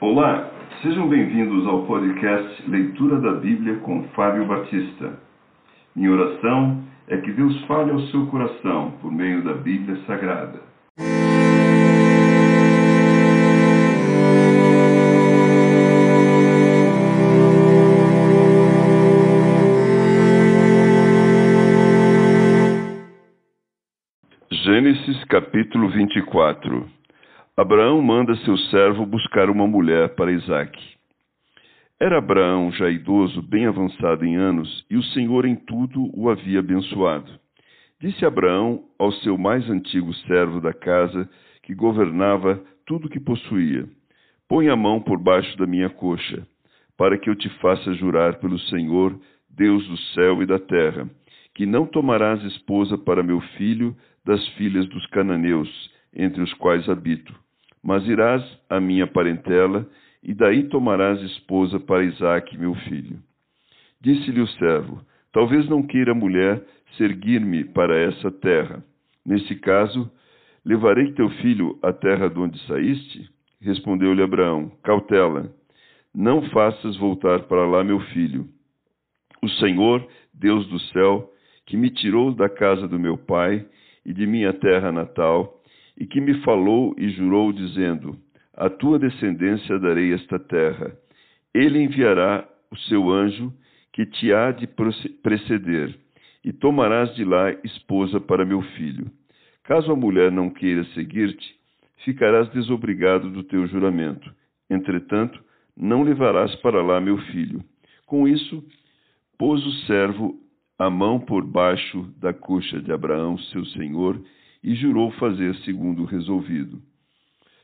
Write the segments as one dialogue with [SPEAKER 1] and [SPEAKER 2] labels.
[SPEAKER 1] Olá, sejam bem-vindos ao podcast Leitura da Bíblia com Fábio Batista. Minha oração é que Deus fale ao seu coração por meio da Bíblia Sagrada. Gênesis capítulo 24 Abraão manda seu servo buscar uma mulher para Isaque. Era Abraão já idoso, bem avançado em anos, e o Senhor em tudo o havia abençoado. Disse Abraão ao seu mais antigo servo da casa, que governava tudo o que possuía: Põe a mão por baixo da minha coxa, para que eu te faça jurar pelo Senhor, Deus do céu e da terra, que não tomarás esposa para meu filho das filhas dos cananeus, entre os quais habito. Mas irás à minha parentela, e daí tomarás esposa para Isaque, meu filho. Disse-lhe o servo: Talvez não queira a mulher seguir-me para essa terra. Nesse caso, levarei teu filho à terra de onde saíste? Respondeu-lhe Abraão: Cautela, não faças voltar para lá meu filho. O Senhor, Deus do céu, que me tirou da casa do meu pai e de minha terra natal, e que me falou e jurou, dizendo: A tua descendência darei esta terra. Ele enviará o seu anjo, que te há de preceder, e tomarás de lá esposa para meu filho. Caso a mulher não queira seguir-te, ficarás desobrigado do teu juramento. Entretanto, não levarás para lá meu filho. Com isso, pôs o servo a mão por baixo da coxa de Abraão, seu senhor, e jurou fazer segundo o resolvido.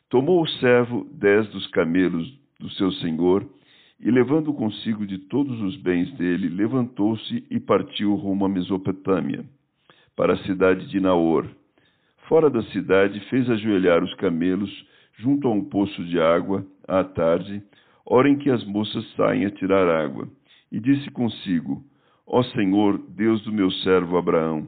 [SPEAKER 1] Tomou o servo dez dos camelos do seu senhor, e levando consigo de todos os bens dele, levantou-se e partiu rumo à Mesopotâmia, para a cidade de Naor. Fora da cidade, fez ajoelhar os camelos junto a um poço de água, à tarde, hora em que as moças saem a tirar água, e disse consigo: Ó Senhor, Deus do meu servo Abraão,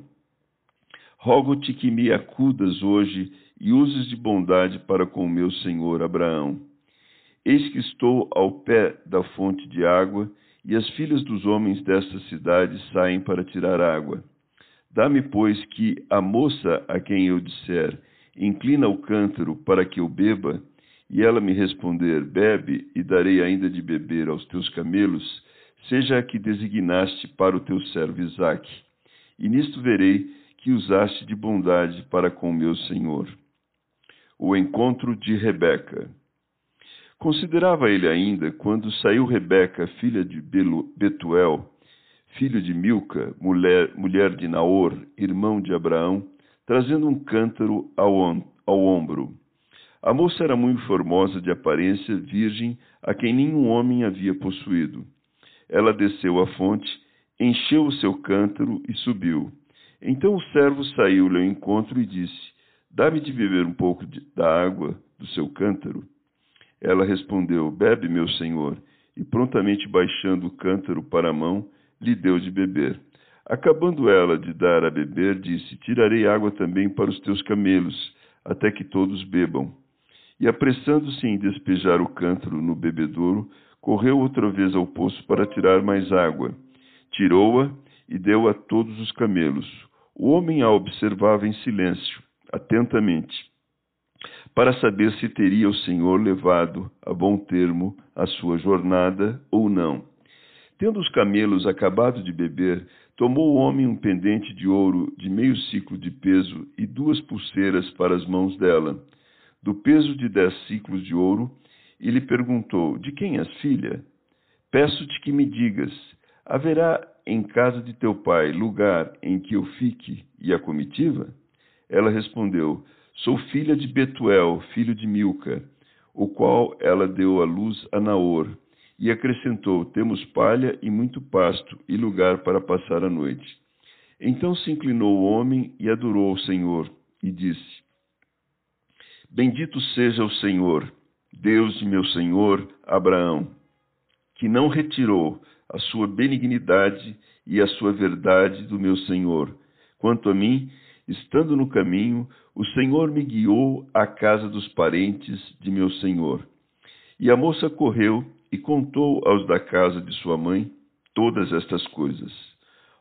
[SPEAKER 1] rogo-te que me acudas hoje e uses de bondade para com o meu senhor Abraão. Eis que estou ao pé da fonte de água, e as filhas dos homens desta cidade saem para tirar água. Dá-me, pois, que a moça a quem eu disser, inclina o cântaro para que eu beba, e ela me responder, bebe, e darei ainda de beber aos teus camelos, seja a que designaste para o teu servo Isaque. E nisto verei que usaste de bondade para com meu senhor. O encontro de Rebeca. Considerava ele ainda quando saiu Rebeca, filha de Betuel, filho de Milca, mulher, mulher de Naor, irmão de Abraão, trazendo um cântaro ao, ao ombro. A moça era muito formosa de aparência, virgem, a quem nenhum homem havia possuído. Ela desceu à fonte, encheu o seu cântaro e subiu. Então o servo saiu-lhe ao encontro e disse: Dá-me de beber um pouco de, da água do seu cântaro. Ela respondeu: Bebe, meu senhor. E prontamente baixando o cântaro para a mão, lhe deu de beber. Acabando ela de dar a beber, disse: Tirarei água também para os teus camelos, até que todos bebam. E apressando-se em despejar o cântaro no bebedouro, correu outra vez ao poço para tirar mais água. Tirou-a e deu a todos os camelos. O homem a observava em silêncio, atentamente, para saber se teria o Senhor levado a bom termo a sua jornada ou não. Tendo os camelos acabado de beber, tomou o homem um pendente de ouro de meio ciclo de peso e duas pulseiras para as mãos dela, do peso de dez ciclos de ouro, e lhe perguntou: De quem és filha? Peço-te que me digas: haverá em casa de teu pai lugar em que eu fique e a comitiva? Ela respondeu: Sou filha de Betuel, filho de Milca, o qual ela deu à luz a Naor. E acrescentou: Temos palha e muito pasto e lugar para passar a noite. Então se inclinou o homem e adorou o Senhor, e disse: Bendito seja o Senhor, Deus de meu senhor Abraão, que não retirou a sua benignidade e a sua verdade do meu senhor. Quanto a mim, estando no caminho, o Senhor me guiou à casa dos parentes de meu senhor. E a moça correu e contou aos da casa de sua mãe todas estas coisas.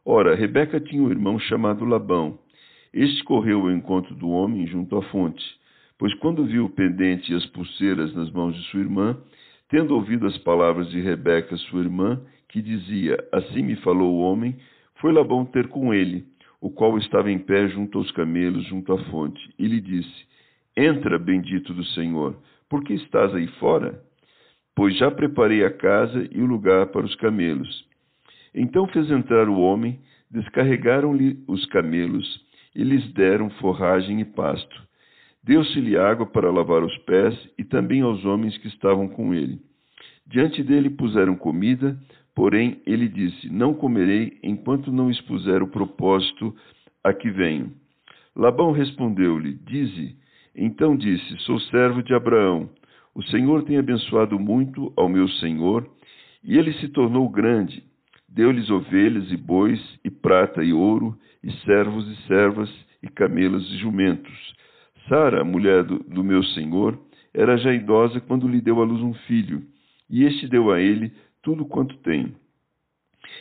[SPEAKER 1] Ora, Rebeca tinha um irmão chamado Labão. Este correu ao encontro do homem junto à fonte, pois quando viu o pendente e as pulseiras nas mãos de sua irmã, tendo ouvido as palavras de Rebeca, sua irmã, que dizia: Assim me falou o homem, foi Labão ter com ele, o qual estava em pé junto aos camelos, junto à fonte, e lhe disse: Entra, bendito do Senhor, por que estás aí fora? Pois já preparei a casa e o lugar para os camelos. Então fez entrar o homem, descarregaram-lhe os camelos e lhes deram forragem e pasto. Deu-se-lhe água para lavar os pés e também aos homens que estavam com ele. Diante dele puseram comida, porém ele disse: Não comerei enquanto não expuser o propósito a que venho. Labão respondeu-lhe: Dize. Então disse: Sou servo de Abraão. O Senhor tem abençoado muito ao meu senhor, e ele se tornou grande. Deu-lhes ovelhas e bois, e prata e ouro, e servos e servas, e camelos e jumentos. Sara, mulher do, do meu senhor, era já idosa quando lhe deu à luz um filho, e este deu a ele tudo quanto tem.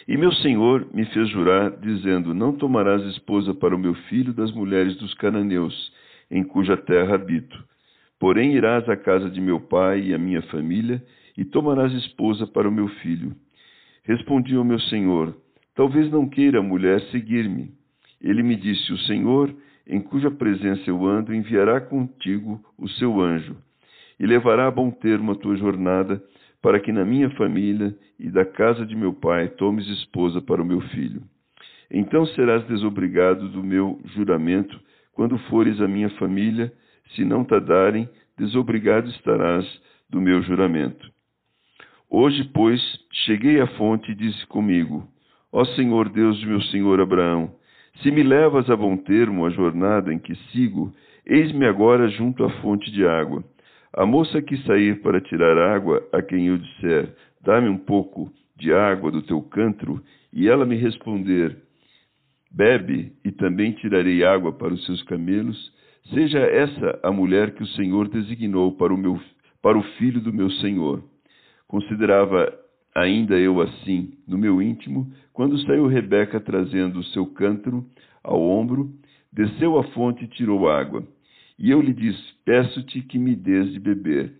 [SPEAKER 1] E meu senhor me fez jurar, dizendo: Não tomarás esposa para o meu filho das mulheres dos cananeus, em cuja terra habito. Porém irás à casa de meu pai e à minha família, e tomarás esposa para o meu filho. Respondi ao meu senhor: Talvez não queira a mulher seguir-me. Ele me disse: O Senhor, em cuja presença eu ando, enviará contigo o seu anjo, e levará a bom termo a tua jornada, para que na minha família e da casa de meu pai tomes esposa para o meu filho. Então serás desobrigado do meu juramento quando fores à minha família, se não te darem, desobrigado estarás do meu juramento. Hoje, pois, cheguei à fonte e disse comigo: Ó Senhor Deus de meu senhor Abraão, se me levas a bom termo a jornada em que sigo, eis-me agora junto à fonte de água. A moça que sair para tirar água, a quem eu disser: Dá-me um pouco de água do teu cântaro, e ela me responder: Bebe, e também tirarei água para os seus camelos, seja essa a mulher que o Senhor designou para o, meu, para o filho do meu Senhor. Considerava ainda eu assim, no meu íntimo, quando saiu Rebeca trazendo o seu cântaro ao ombro, desceu à fonte e tirou água. E eu lhe disse: Peço-te que me des de beber.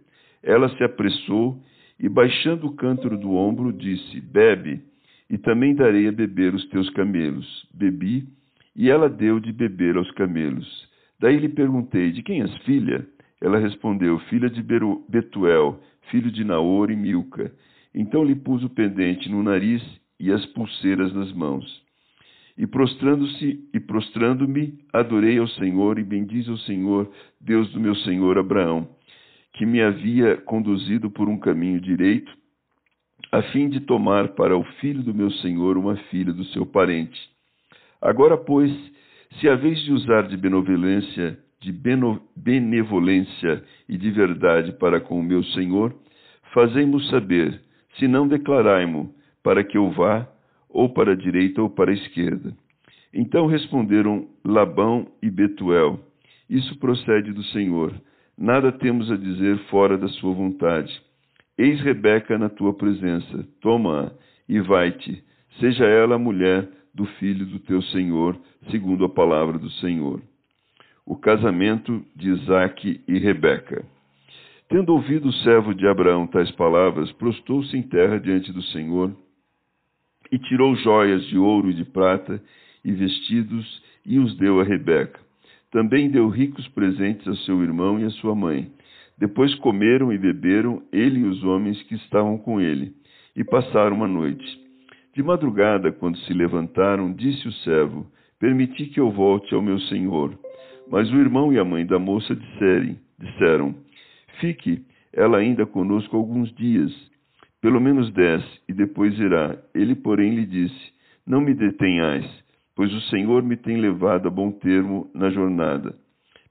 [SPEAKER 1] Ela se apressou e, baixando o cântaro do ombro, disse: Bebe, e também darei a beber os teus camelos. Bebi, e ela deu de beber aos camelos. Daí lhe perguntei: De quem és filha? Ela respondeu: Filha de Betuel, filho de Naor e Milca. Então lhe pus o pendente no nariz e as pulseiras nas mãos. E prostrando-se e prostrando-me, adorei ao Senhor e bendize ao Senhor, Deus do meu senhor Abraão, que me havia conduzido por um caminho direito, a fim de tomar para o filho do meu senhor uma filha do seu parente. Agora, pois, se haveis de usar de benevolência de benevolência e de verdade para com o meu Senhor, fazei-mo saber, se não declarai-mo, para que eu vá, ou para a direita ou para a esquerda. Então responderam Labão e Betuel: Isso procede do Senhor. Nada temos a dizer fora da sua vontade. Eis Rebeca na tua presença. Toma-a e vai-te. Seja ela a mulher do filho do teu Senhor, segundo a palavra do Senhor o casamento de Isaque e Rebeca. Tendo ouvido o servo de Abraão tais palavras, prostou-se em terra diante do Senhor e tirou joias de ouro e de prata e vestidos e os deu a Rebeca. Também deu ricos presentes a seu irmão e a sua mãe. Depois comeram e beberam ele e os homens que estavam com ele, e passaram uma noite. De madrugada, quando se levantaram, disse o servo: Permiti que eu volte ao meu senhor. Mas o irmão e a mãe da moça disserem, disseram: Fique ela ainda conosco alguns dias, pelo menos dez, e depois irá. Ele, porém, lhe disse: Não me detenhais, pois o Senhor me tem levado a bom termo na jornada.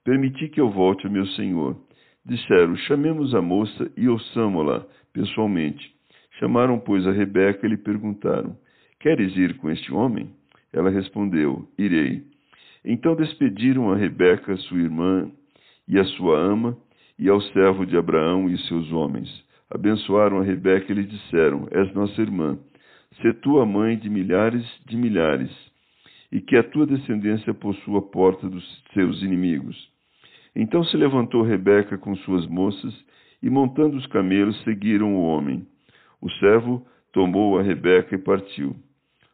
[SPEAKER 1] Permiti que eu volte ao meu Senhor. Disseram: Chamemos a moça e ouçamo-la pessoalmente. Chamaram, pois, a Rebeca e lhe perguntaram: Queres ir com este homem? Ela respondeu: Irei. Então despediram a Rebeca, sua irmã, e a sua ama, e ao servo de Abraão e seus homens. abençoaram a Rebeca e lhe disseram: És nossa irmã, sê tua mãe de milhares de milhares, e que a tua descendência possua a porta dos seus inimigos. Então se levantou Rebeca com suas moças, e montando os camelos, seguiram o homem. O servo tomou a Rebeca e partiu.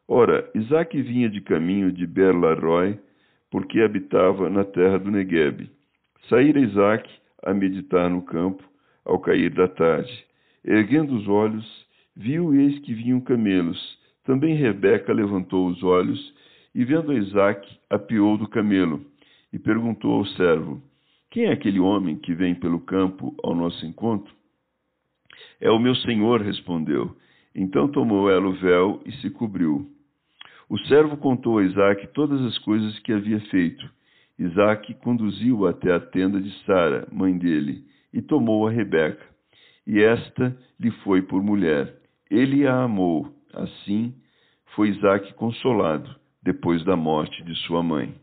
[SPEAKER 1] Ora, Isaque vinha de caminho de Berlaroi, porque habitava na terra do Neguebe. Saíra Isaque a meditar no campo, ao cair da tarde. Erguendo os olhos, viu eis que vinham camelos. Também Rebeca levantou os olhos e, vendo Isaac, apiou do camelo e perguntou ao servo: Quem é aquele homem que vem pelo campo ao nosso encontro? É o meu senhor, respondeu. Então tomou ela o véu e se cobriu. O servo contou a Isaac todas as coisas que havia feito. Isaac conduziu-o até a tenda de Sara, mãe dele, e tomou a Rebeca. E esta lhe foi por mulher. Ele a amou. Assim foi Isaac consolado depois da morte de sua mãe.